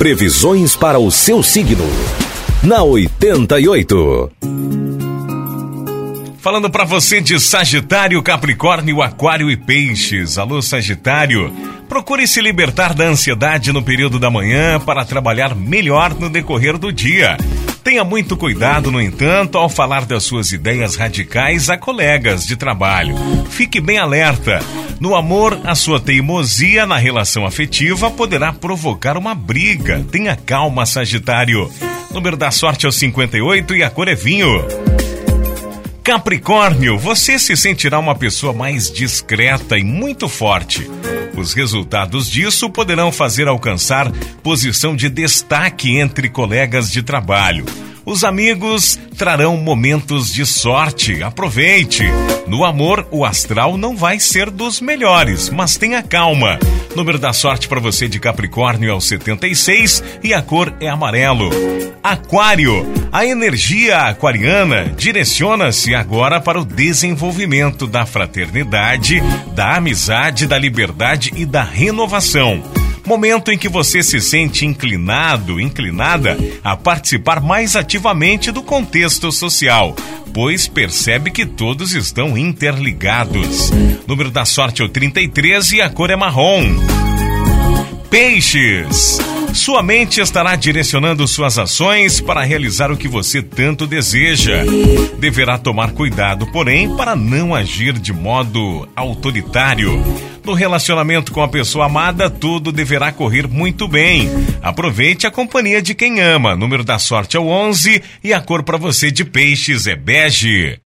Previsões para o seu signo. Na 88. Falando para você de Sagitário, Capricórnio, Aquário e Peixes. Alô, Sagitário. Procure se libertar da ansiedade no período da manhã para trabalhar melhor no decorrer do dia. Tenha muito cuidado, no entanto, ao falar das suas ideias radicais a colegas de trabalho. Fique bem alerta. No amor, a sua teimosia na relação afetiva poderá provocar uma briga. Tenha calma, Sagitário. Número da sorte é o 58 e a cor é vinho. Capricórnio, você se sentirá uma pessoa mais discreta e muito forte. Os resultados disso poderão fazer alcançar posição de destaque entre colegas de trabalho. Os amigos trarão momentos de sorte. Aproveite. No amor, o astral não vai ser dos melhores, mas tenha calma. Número da sorte para você de Capricórnio é o 76 e a cor é amarelo. Aquário. A energia aquariana direciona-se agora para o desenvolvimento da fraternidade, da amizade, da liberdade e da renovação. Momento em que você se sente inclinado, inclinada a participar mais ativamente do contexto social, pois percebe que todos estão interligados. Número da sorte é o 33 e a cor é marrom. Peixes. Sua mente estará direcionando suas ações para realizar o que você tanto deseja. Deverá tomar cuidado, porém, para não agir de modo autoritário. No relacionamento com a pessoa amada, tudo deverá correr muito bem. Aproveite a companhia de quem ama. Número da sorte é o 11 e a cor para você de peixes é bege.